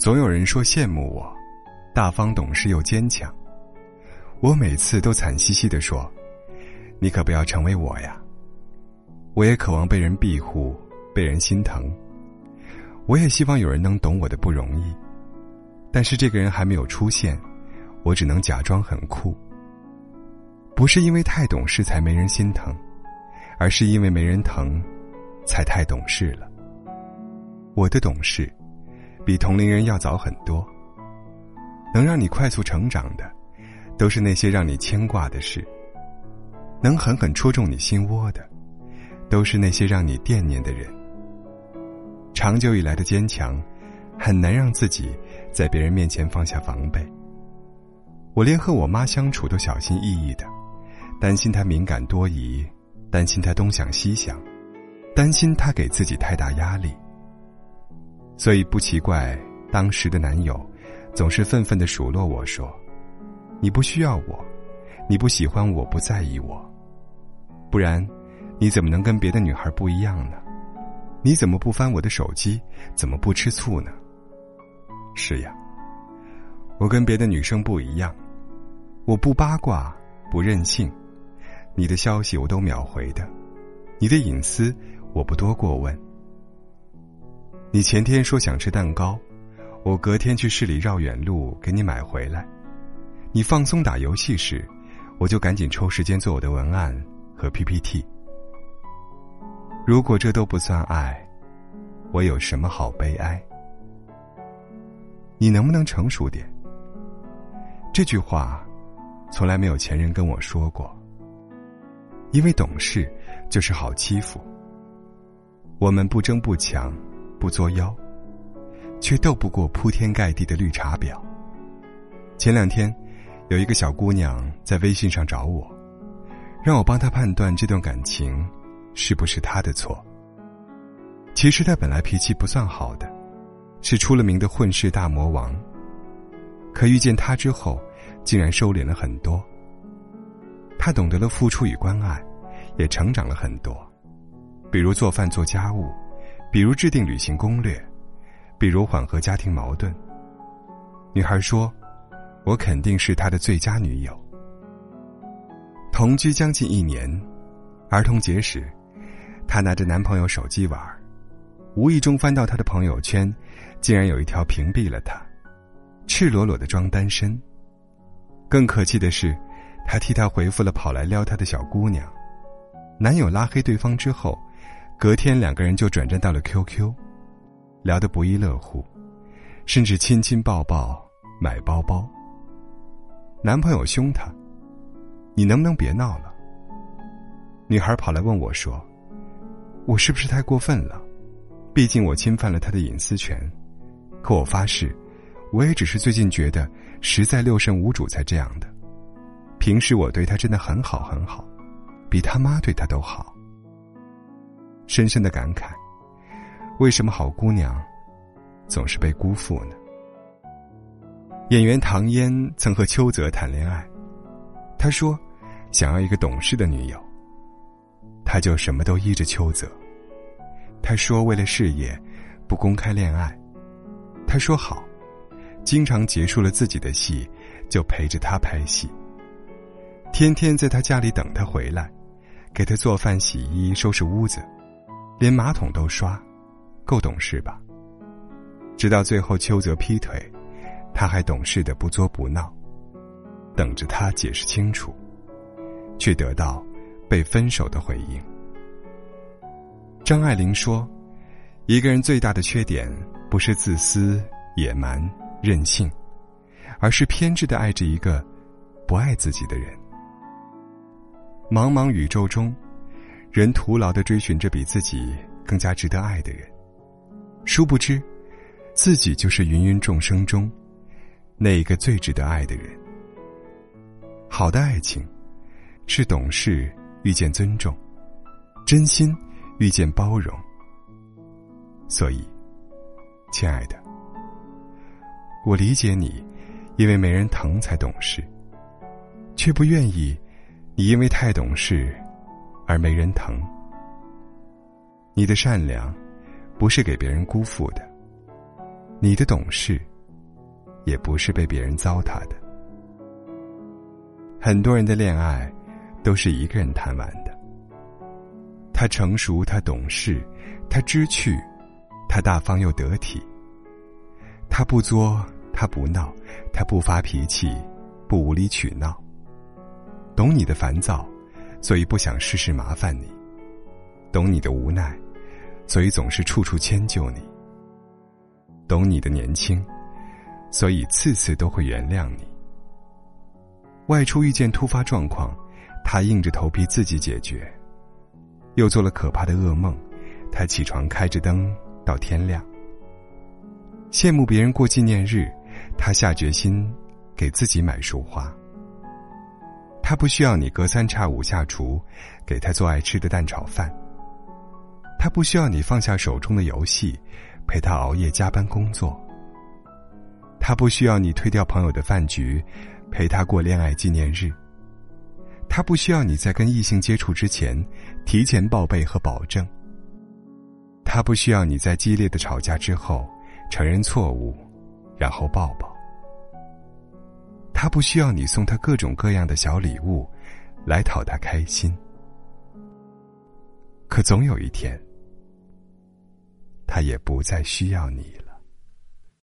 总有人说羡慕我，大方懂事又坚强。我每次都惨兮兮的说：“你可不要成为我呀。”我也渴望被人庇护，被人心疼。我也希望有人能懂我的不容易，但是这个人还没有出现，我只能假装很酷。不是因为太懂事才没人心疼，而是因为没人疼，才太懂事了。我的懂事，比同龄人要早很多。能让你快速成长的，都是那些让你牵挂的事；能狠狠戳中你心窝的，都是那些让你惦念的人。长久以来的坚强，很难让自己在别人面前放下防备。我连和我妈相处都小心翼翼的，担心她敏感多疑，担心她东想西想，担心她给自己太大压力。所以不奇怪，当时的男友总是愤愤的数落我说：“你不需要我，你不喜欢我，不在意我，不然，你怎么能跟别的女孩不一样呢？你怎么不翻我的手机？怎么不吃醋呢？”是呀，我跟别的女生不一样，我不八卦，不任性，你的消息我都秒回的，你的隐私我不多过问。你前天说想吃蛋糕，我隔天去市里绕远路给你买回来。你放松打游戏时，我就赶紧抽时间做我的文案和 PPT。如果这都不算爱，我有什么好悲哀？你能不能成熟点？这句话，从来没有前人跟我说过。因为懂事就是好欺负。我们不争不抢。不作妖，却斗不过铺天盖地的绿茶婊。前两天，有一个小姑娘在微信上找我，让我帮她判断这段感情是不是她的错。其实她本来脾气不算好的，是出了名的混世大魔王。可遇见他之后，竟然收敛了很多。她懂得了付出与关爱，也成长了很多，比如做饭做家务。比如制定旅行攻略，比如缓和家庭矛盾。女孩说：“我肯定是他的最佳女友。”同居将近一年，儿童节时，她拿着男朋友手机玩，无意中翻到他的朋友圈，竟然有一条屏蔽了他，赤裸裸的装单身。更可气的是，他替他回复了跑来撩他的小姑娘，男友拉黑对方之后。隔天，两个人就转战到了 QQ，聊得不亦乐乎，甚至亲亲抱抱、买包包。男朋友凶她：“你能不能别闹了？”女孩跑来问我说：“我是不是太过分了？毕竟我侵犯了他的隐私权。可我发誓，我也只是最近觉得实在六神无主才这样的。平时我对他真的很好很好，比他妈对他都好。”深深的感慨：为什么好姑娘总是被辜负呢？演员唐嫣曾和邱泽谈恋爱，他说想要一个懂事的女友，他就什么都依着邱泽。他说为了事业不公开恋爱，他说好，经常结束了自己的戏就陪着他拍戏，天天在他家里等他回来，给他做饭、洗衣、收拾屋子。连马桶都刷，够懂事吧？直到最后邱泽劈腿，他还懂事的不作不闹，等着他解释清楚，却得到被分手的回应。张爱玲说：“一个人最大的缺点，不是自私、野蛮、任性，而是偏执的爱着一个不爱自己的人。”茫茫宇宙中。人徒劳的追寻着比自己更加值得爱的人，殊不知，自己就是芸芸众生中那一个最值得爱的人。好的爱情，是懂事遇见尊重，真心遇见包容。所以，亲爱的，我理解你，因为没人疼才懂事，却不愿意你因为太懂事。而没人疼。你的善良，不是给别人辜负的；你的懂事，也不是被别人糟蹋的。很多人的恋爱，都是一个人谈完的。他成熟，他懂事，他知趣，他大方又得体。他不作，他不闹，他不发脾气，不无理取闹。懂你的烦躁，所以不想事事麻烦你；懂你的无奈，所以总是处处迁就你；懂你的年轻，所以次次都会原谅你。外出遇见突发状况，他硬着头皮自己解决；又做了可怕的噩梦，他起床开着灯到天亮。羡慕别人过纪念日，他下决心给自己买束花。他不需要你隔三差五下厨，给他做爱吃的蛋炒饭。他不需要你放下手中的游戏，陪他熬夜加班工作。他不需要你推掉朋友的饭局。陪他过恋爱纪念日。他不需要你在跟异性接触之前提前报备和保证。他不需要你在激烈的吵架之后承认错误，然后抱抱。他不需要你送他各种各样的小礼物，来讨他开心。可总有一天，他也不再需要你了。